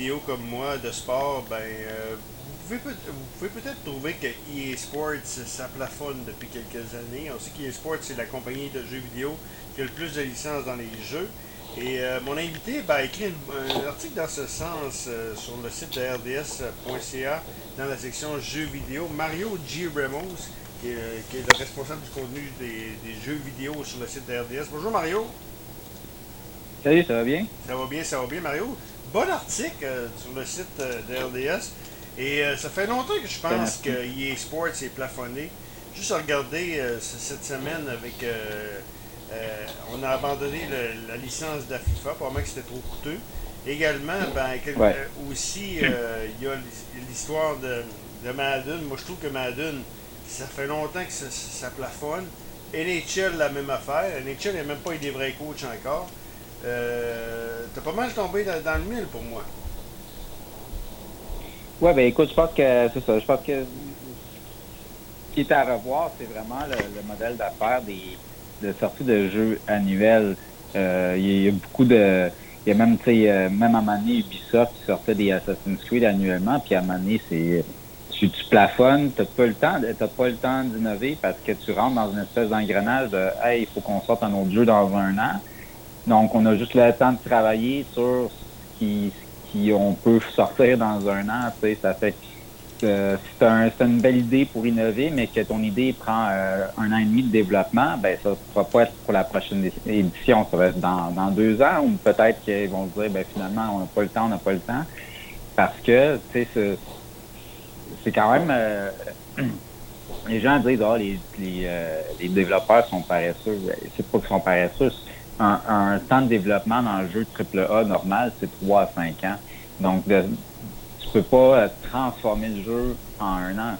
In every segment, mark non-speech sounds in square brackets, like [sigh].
vidéo comme moi de sport, ben, euh, vous pouvez, peut-être trouver que EA Sports, ça plafonne depuis quelques années. On sait qu'EA Sports, c'est la compagnie de jeux vidéo qui a le plus de licences dans les jeux. Et euh, mon invité ben, a écrit un, article dans ce sens euh, sur le site de rds.ca dans la section jeux vidéo. Mario G. Ramos, qui est, le responsable du contenu des, jeux vidéo sur le site de RDS. Bonjour Mario. Salut, ça va bien? Ça va bien, ça va bien Mario. Bon article euh, sur le site de RDS. Et ça fait longtemps que je pense que EA Sports est plafonné. Juste à regarder cette semaine avec euh, on a abandonné la licence de la FIFA, probablement que c'était trop coûteux. Également, ben, euh, aussi, euh, il y a l'histoire de, de, Madden. Moi, je trouve que Madden, ça fait longtemps que ça, plafonne. NHL, la même affaire. NHL, il n'y a même pas eu des vrais coachs encore. Euh, T'as pas mal tombé dans, le mille pour moi. Ouais, ben écoute, je pense que c'est ça. Je pense que ce qui est à revoir, c'est vraiment le modèle d'affaires des de sortie de jeux annuels. Euh, il y, a beaucoup de. Il y a même, tu sais, euh, même à Mané, Ubisoft qui sortait des Assassin's Creed annuellement, puis à Mané, c'est. Tu, tu plafonnes, t'as pas le temps, t'as pas le temps d'innover parce que tu rentres dans une espèce d'engrenage de Hey, il faut qu'on sorte un autre jeu dans un an. Donc, on a juste le temps de travailler sur ce qui, ce qui on peut sortir dans un an. Tu sais, ça fait c'est un, une belle idée pour innover, mais que ton idée prend euh, un an et demi de développement, ben ça ne pourra pas être pour la prochaine édition. Ça va être dans, dans deux ans, ou peut-être qu'ils vont dire, ben finalement, on n'a pas le temps, on n'a pas le temps. Parce que, tu sais, c'est quand même... Euh, [clears throat] les gens disent, ah, les, les, euh, les, développeurs sont paresseux. Ben, c'est pas qu'ils sont paresseux. Un, temps de développement dans le jeu AAA normal, c'est trois à cinq ans. Donc, tu peux pas euh, transformer le jeu en un an.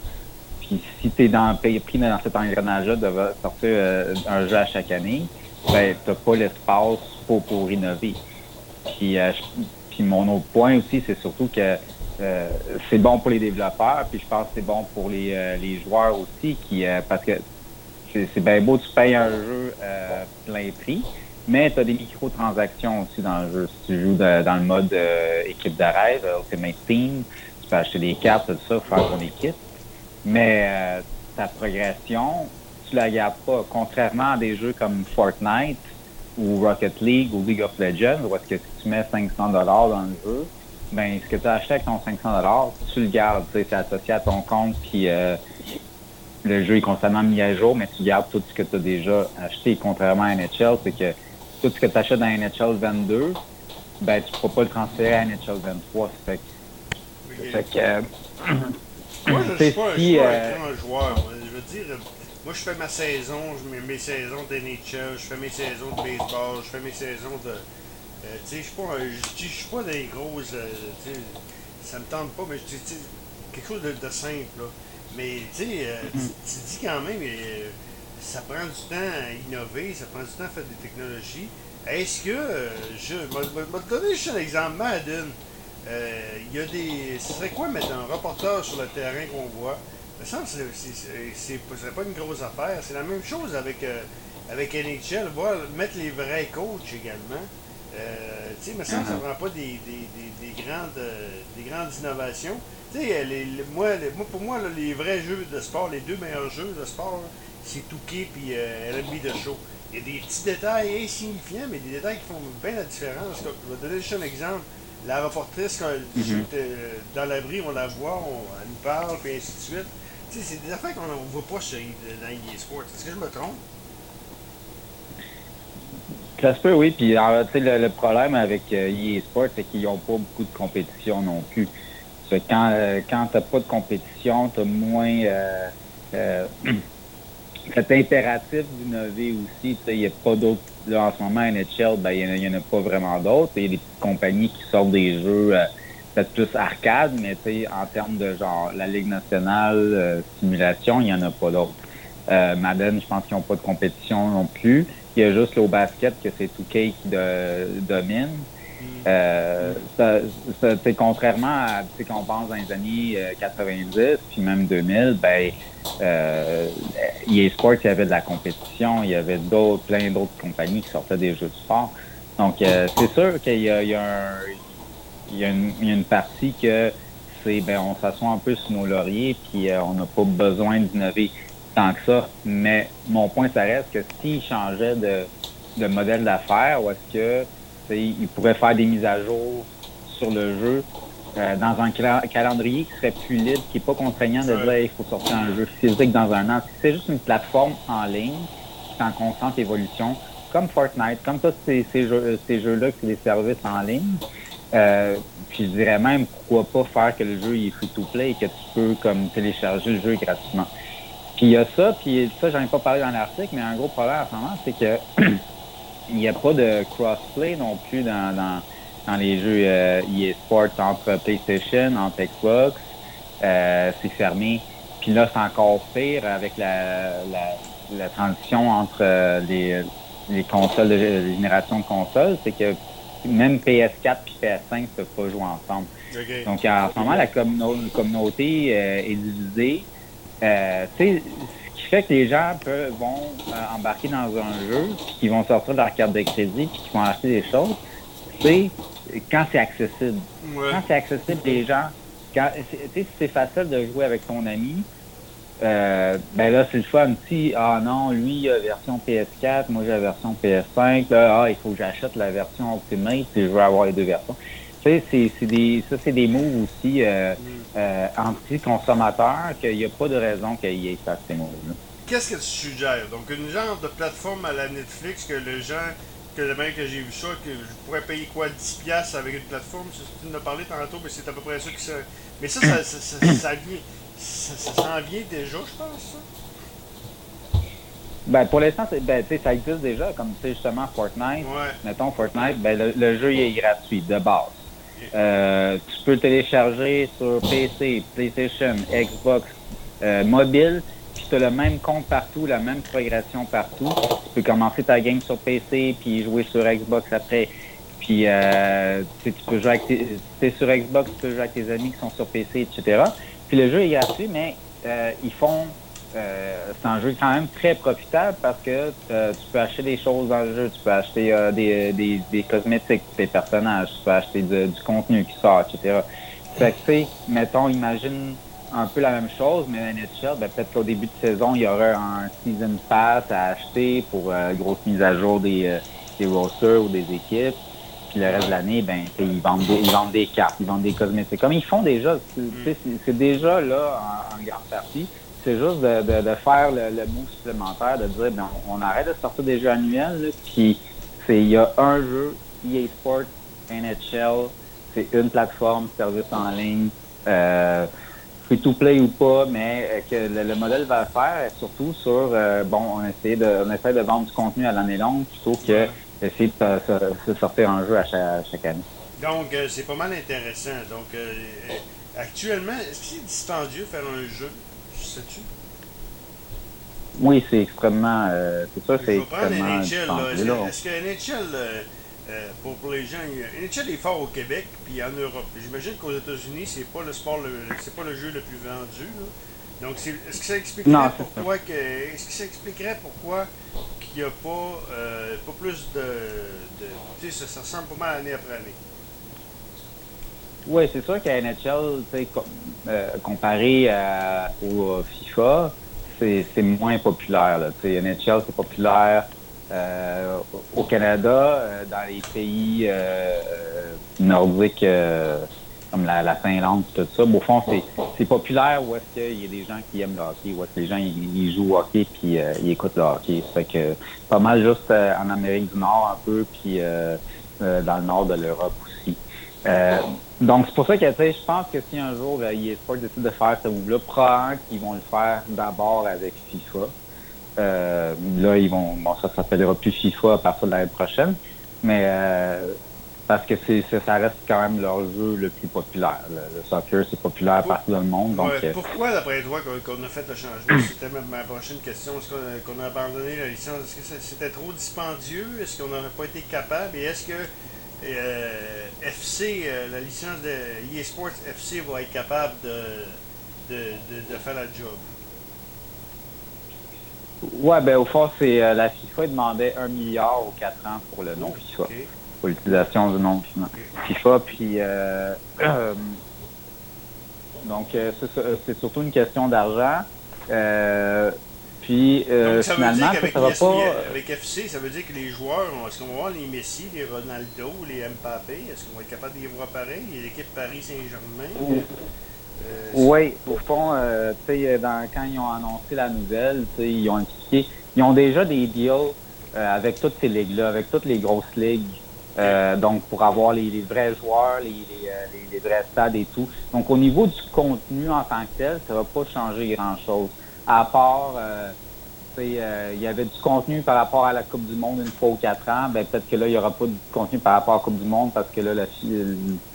Puis si tu es dans, pris dans cet engrenage-là de sortir euh, un jeu à chaque année, ben t'as pas l'espace pour, pour innover. Puis, euh, puis mon autre point aussi, c'est surtout que c'est bon pour les développeurs, puis je pense que c'est bon pour les, les joueurs aussi, qui parce que c'est bien beau, tu payes un jeu plein prix, mais tu as des microtransactions aussi dans le jeu. Si tu joues dans le mode euh, équipe de rêve, Ultimate Team, tu peux acheter des cartes, tout ça, faire ton équipe. Mais euh, ta progression, tu la gardes pas. Contrairement à des jeux comme Fortnite ou Rocket League ou League of Legends, où est-ce que si tu mets 500 dollars dans le jeu, ben ce que tu as acheté avec ton 500 dollars, tu le gardes. C'est associé à ton compte, puis euh, le jeu est constamment mis à jour, mais tu gardes tout ce que tu as déjà acheté. Contrairement à NHL, c'est que tout ce que tu achètes dans NHL 22, ben, tu ne pourras pas le transférer à NHL 23. Ça fait que. fait que [clears throat] moi, je ne suis pas, si, euh, un joueur. Je veux dire, moi, je fais ma saison, je mets mes saisons d'NHL, je fais mes saisons de baseball, je fais mes saisons de. Euh, tu sais, je ne suis pas, des grosses. Euh, ça me tente pas, mais je quelque chose de, simple. Là. Mais tu sais, euh, tu, dis quand même ça prend du temps à innover, ça prend du temps à faire des technologies. Est-ce que, euh, je vais te donner juste un exemple, Madden, euh, il y a des. Ce serait quoi mettre un reporter sur le terrain qu'on voit? me semble que ce serait pas une grosse affaire. C'est la même chose avec, euh, NHL, mettre les vrais coachs également. Euh, tu sais, me semble ça ne prend pas des, des, des, grandes, des grandes innovations. Tu sais, moi, moi, pour moi, les vrais jeux de sport, les deux meilleurs jeux de sport, c'est Touquet puis euh, RB de show. Il y a des petits détails insignifiants, mais des détails qui font bien la différence. Je vais donner juste un exemple. La reportrice, quand elle mm dans l'abri, on la voit, elle nous parle, puis ainsi de suite. Tu sais, c'est des affaires qu'on ne voit pas sur, dans Sports. Est-ce que je me trompe? Ça se peut, oui. Puis le, le, problème avec euh, EA Sports, c'est qu'ils n'ont pas beaucoup de compétition non plus. quand, euh, quand tu n'as pas de compétition, tu as moins euh, [clears throat] cet impératif d'innover aussi. Il n'y a pas d'autres. Là, en ce moment, NHL, ben, il n'y en, a pas vraiment d'autres. Il y a des petites compagnies qui sortent des jeux euh, peut-être plus arcade, mais en termes de genre la Ligue nationale, euh, simulation, il n'y en a pas d'autres. Euh, Madden, je pense qu'ils n'ont pas de compétition non plus. Il y a juste le basket que c'est 2K qui domine. Euh, ça, contrairement à quand on pense dans les années 90 euh, puis même 2000, ben euh, EA Sports, il y avait de la compétition, il y avait d'autres, plein d'autres compagnies qui sortaient des jeux de sport. Donc euh, c'est sûr qu'il y, a, un il y, a une partie que c'est ben on s'assoit un peu sur nos lauriers puis on n'a pas besoin d'innover tant que ça. Mais mon point, ça reste que s'il changeait de, de modèle d'affaires, ou est-ce que il pourrait faire des mises à jour sur le jeu euh, dans un calendrier qui serait plus libre, qui n'est pas contraignant de dire il faut sortir un jeu physique dans un an. c'est juste une plateforme en ligne qui est en constante évolution, comme Fortnite, comme tous ces, ces jeux, ces jeux-là qui sont des services en ligne. Euh, puis je dirais même pourquoi pas faire que le jeu est free to play et que tu peux comme télécharger le jeu gratuitement. Puis il y a ça, puis ça, j'en ai pas parlé dans l'article, mais un gros problème en ce moment, c'est que [clears throat] il n'y a pas de crossplay non plus dans, dans, dans les jeux euh, EA Sports entre PlayStation, entre Xbox. Euh, c'est fermé. Puis là, c'est encore pire avec la, la, la transition entre euh, les, les consoles, de, génération de consoles. C'est que même PS4 puis PS5 ne peuvent pas jouer ensemble. Donc, en ce moment, la communauté est divisée. Euh, ce qui fait que les gens peuvent, vont euh, embarquer dans un jeu, puis qu'ils vont sortir leur carte de crédit, puis qu'ils vont acheter des choses, c'est quand c'est accessible. Quand c'est accessible, les gens, quand, si c'est facile de jouer avec ton ami, euh, ben là, c'est le fun. Si, ah non, lui, il a la version PS4, moi j'ai la version PS5, là, ah, il faut que j'achète la version Ultimate si je veux avoir les deux versions. Tu sais, c'est des, ça, c'est des mots aussi euh, euh, anti-consommateurs qu'il n'y a pas de raison qu'il y ait ça, ces mots-là. Qu'est-ce que tu suggères? Donc, une genre de plateforme à la Netflix que les gens, que le mec que j'ai vu ça, que je pourrais payer quoi, 10$ avec une plateforme? Tu en as parlé tantôt, mais c'est à peu près ça qui se. Mais ça, ça, ça, ça, ça vient. Ça, s'en vient déjà, je pense, ça? Ben, pour l'instant, ben, ça existe déjà, comme tu sais, justement Fortnite. Ouais. Mettons Fortnite, ben, le, le, jeu est gratuit de base. Euh, tu peux télécharger sur PC, PlayStation, Xbox, euh, mobile, puis tu as le même compte partout, la même progression partout. Tu peux commencer ta game sur PC, puis jouer sur Xbox après. Puis euh, tu peux jouer avec tes, es sur Xbox, tu peux jouer avec tes amis qui sont sur PC, etc. Puis le jeu est gratuit, mais ils font euh, c'est un jeu quand même très profitable parce que euh, tu peux acheter des choses dans le jeu, tu peux acheter euh, des, des, des, cosmétiques pour tes personnages, tu peux acheter du contenu qui sort, etc. Fait que, mettons, imagine un peu la même chose, mais à NHL, ben, peut-être qu'au début de saison, il y aura un season pass à acheter pour grosse mise à jour des, des rosters ou des équipes. Puis le reste de l'année, ben, ils vendent, des, ils vendent des cartes, ils vendent des cosmétiques. Comme ils font déjà, c'est déjà là en, en grande partie c'est juste de, de, faire le, le, mot supplémentaire, de dire ben, on arrête de sortir des jeux annuels, puis il y a un jeu, EA Sports, NHL, c'est une plateforme, service en ligne, euh, free to play ou pas, mais euh, que le, modèle va faire surtout sur euh, bon, on essaie de on essaie de vendre du contenu à l'année longue plutôt que d'essayer de, sortir un jeu à chaque, année. Donc euh, c'est pas mal intéressant. Donc actuellement, est-ce que c'est dispendieux faire un jeu? Sais-tu? Oui, c'est extrêmement. Euh, c'est ça, c'est extrêmement. Est-ce que NHL, euh, euh, pour, les gens, NHL est fort au Québec puis en Europe. J'imagine qu'aux États-Unis, c'est pas le sport, c'est pas le jeu le plus vendu. Donc, est-ce que ça expliquerait pourquoi que, est-ce que ça expliquerait pourquoi qu'il n'y a pas, pas plus de, de tu sais, ça, ressemble pas mal année après année? Oui, c'est sûr qu'à NHL, euh, comparé à, au FIFA, c'est moins populaire. Là. NHL, c'est populaire euh, au Canada, euh, dans les pays euh, nordiques comme la, la, Finlande, tout ça. Au fond, c'est populaire où est-ce qu'il y a des gens qui aiment le hockey, où est-ce que les gens ils, jouent au hockey puis ils écoutent le hockey. Ça fait que pas mal juste en Amérique du Nord un peu, puis dans le nord de l'Europe aussi. Donc, c'est pour ça que, tu sais, je pense que si un jour euh, EA décide de faire ce move-là, probablement qu'ils vont le faire d'abord avec FIFA. Euh, là, ils vont, bon, ça s'appellera plus FIFA à partir de l'année prochaine, mais euh, parce que c'est, ça reste quand même leur jeu le plus populaire. Le, soccer, c'est populaire partout dans le monde. Donc, euh, pourquoi, d'après toi, qu'on, a fait le changement? C'était ma, prochaine question. Est-ce qu'on, a abandonné la licence? Est-ce que c'était trop dispendieux? Est-ce qu'on n'aurait pas été capable? Et est-ce que FC, euh, la licence de eSports FC va être capable de, de, de, faire la job. Ouais, ben au fond, c'est euh, la FIFA demandait un milliard ou quatre ans pour le nom FIFA. pour l'utilisation du nom FIFA. Puis, [clears throat] donc, c'est surtout une question d'argent. Puis, Donc, ça finalement, veut dire qu'avec va pas... avec FC, ça veut dire que les joueurs, est-ce qu'on va voir les Messi, les Ronaldo, les Mbappé, est-ce qu'on va être capable de les voir pareil? L'équipe Paris Saint-Germain? Euh, oui, au fond, euh, dans, quand ils ont annoncé la nouvelle, ils ont expliqué, ils ont déjà des deals euh, avec toutes ces ligues-là, avec toutes les grosses ligues. Euh, donc, pour avoir les, vrais joueurs, les, les, les, vrais stades et tout. Donc, au niveau du contenu en tant que tel, ça va pas changer grand-chose. À part, il y avait du contenu par rapport à la Coupe du Monde une fois ou quatre ans. Ben, peut-être que là, il y aura pas de contenu par rapport à la Coupe du Monde parce que là,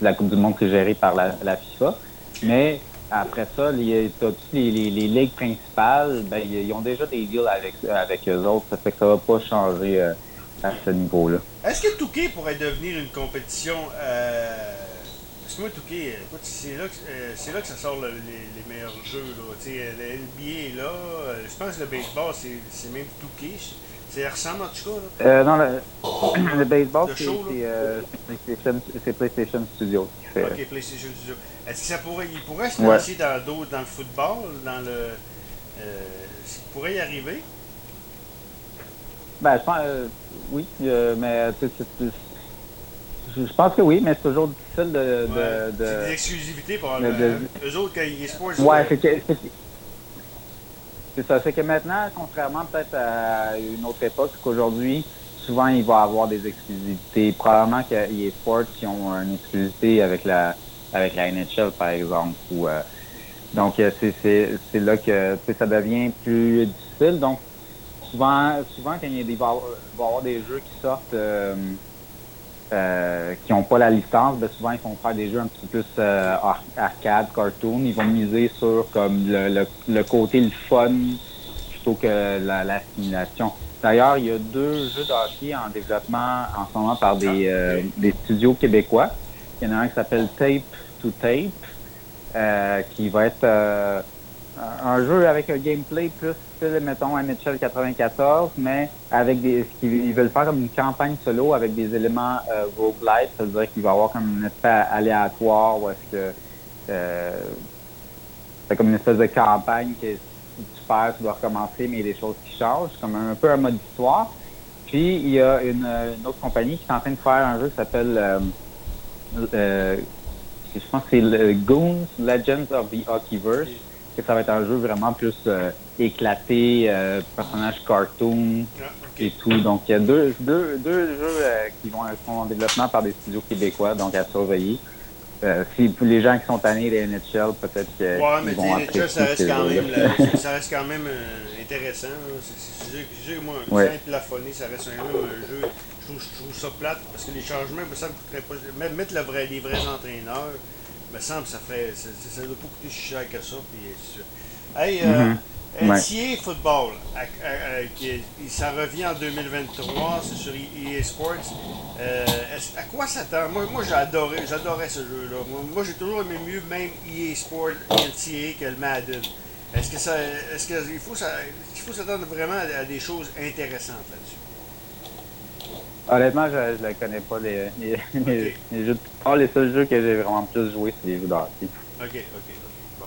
la, Coupe du Monde, c'est géré par la, FIFA. Mais après ça, les, les, les, les, ligues principales, ben, ils ont déjà des deals avec, avec eux autres. Ça fait que ça va pas changer euh, à ce niveau-là. Est-ce que Touquet pourrait devenir une compétition euh, Moi, Touquet, écoute, c'est là, euh, c'est là que ça sort les, les, meilleurs jeux. Là. Le NBA est là. Je pense que le baseball, c'est même Touquet. C'est ressemble en tout cas. Là. Euh, non, le, [clears throat] le baseball, c'est euh, PlayStation, PlayStation Studios qui fait. Ok, PlayStation Studios. Est-ce que ça pourrait, il pourrait se lancer dans d'autres, dans le football, dans le, euh, il pourrait y arriver? Ben, je pense, euh, oui, euh, mais je pense que oui, mais c'est toujours difficile de. Ouais. de, de c'est des exclusivités pour de, de, Eux autres, quand ils sports. Ouais, c'est que. C'est ça. C'est que maintenant, contrairement peut-être à une autre époque, qu'aujourd'hui, souvent, il va y avoir des exclusivités. Probablement qu'il y a sports qui ont une exclusivité avec la, avec la NHL, par exemple. Ou, euh, donc, euh, c'est là que ça devient plus difficile. Donc, souvent, souvent quand il, y a des, va y avoir des jeux qui sortent euh, euh, qui n'ont pas la licence, ben souvent ils vont faire des jeux un petit peu plus euh, arcade, cartoon. Ils vont miser sur comme le, le, le côté le fun plutôt que la, la simulation. D'ailleurs, il y a deux jeux d'hockey en développement en ce moment par des, euh, des studios québécois. Il y en a un qui s'appelle Tape to Tape, euh, qui va être euh, un jeu avec un gameplay plus mettons, NHL 94, mais avec des. Ils veulent faire comme une campagne solo avec des éléments euh, roguelite, c'est-à-dire qu'il va y avoir comme une espèce aléatoire où est-ce que. Euh, c'est comme une espèce de campagne que tu perds, tu dois recommencer, mais il y a des choses qui changent, comme un, peu un mode histoire. Puis il y a une, une, autre compagnie qui est en train de faire un jeu qui s'appelle. Euh, euh, je pense que c'est le Goons Legends of the Hockeyverse que ça va être un jeu vraiment plus euh, éclaté, euh, personnage cartoon ah, et tout. Donc, il y a deux, deux, deux jeux euh, qui vont être en développement par des studios québécois, donc à surveiller. Si pour les gens qui sont tannés des NHL, peut-être qu'ils ouais, mais vont NHL, [laughs] ça reste, quand même, ça reste quand même intéressant. C'est jeu, moi, ouais. plafonné, ça reste un jeu, un jeu je, trouve, je trouve ça plate parce que les changements, ça me coûterait pas. Mettre le vrai, les vrais entraîneurs, me semble ça ferait. Ça, ça doit pas coûter si cher que ça. Puis, hey, euh, mm -hmm. Football, qui, ça revient en 2023, c'est sur EA Sports. Euh, à quoi s'attend Moi, moi j'adorais, j'adorais ce jeu-là. Moi, moi j'ai toujours aimé mieux même EA Sports NCA que le Madden. Est-ce que ça, est-ce qu'il faut, ça, il faut s'attendre vraiment à, des choses intéressantes là-dessus? Honnêtement, je ne connais pas les, [laughs] les, okay. les, jeux de sport. Les seuls jeux que j'ai vraiment plus joué, c'est les jeux d'hockey. OK, OK, OK. Bon.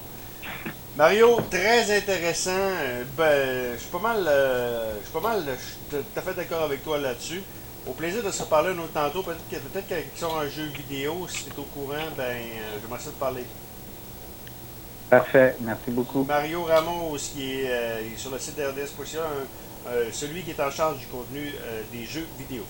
Mario, très intéressant. Euh, ben, je suis pas mal, euh, je suis pas mal, je suis tout à fait d'accord avec toi là-dessus. Au plaisir de se parler un autre tantôt. Peut-être que peut-être qu'ils sont un jeu vidéo, si tu es au courant, ben, euh, j'aimerais ça te parler. Parfait, merci beaucoup. Mario Ramos, qui est, euh, sur le site d'RDS.ca, celui qui est en charge du contenu des jeux vidéo.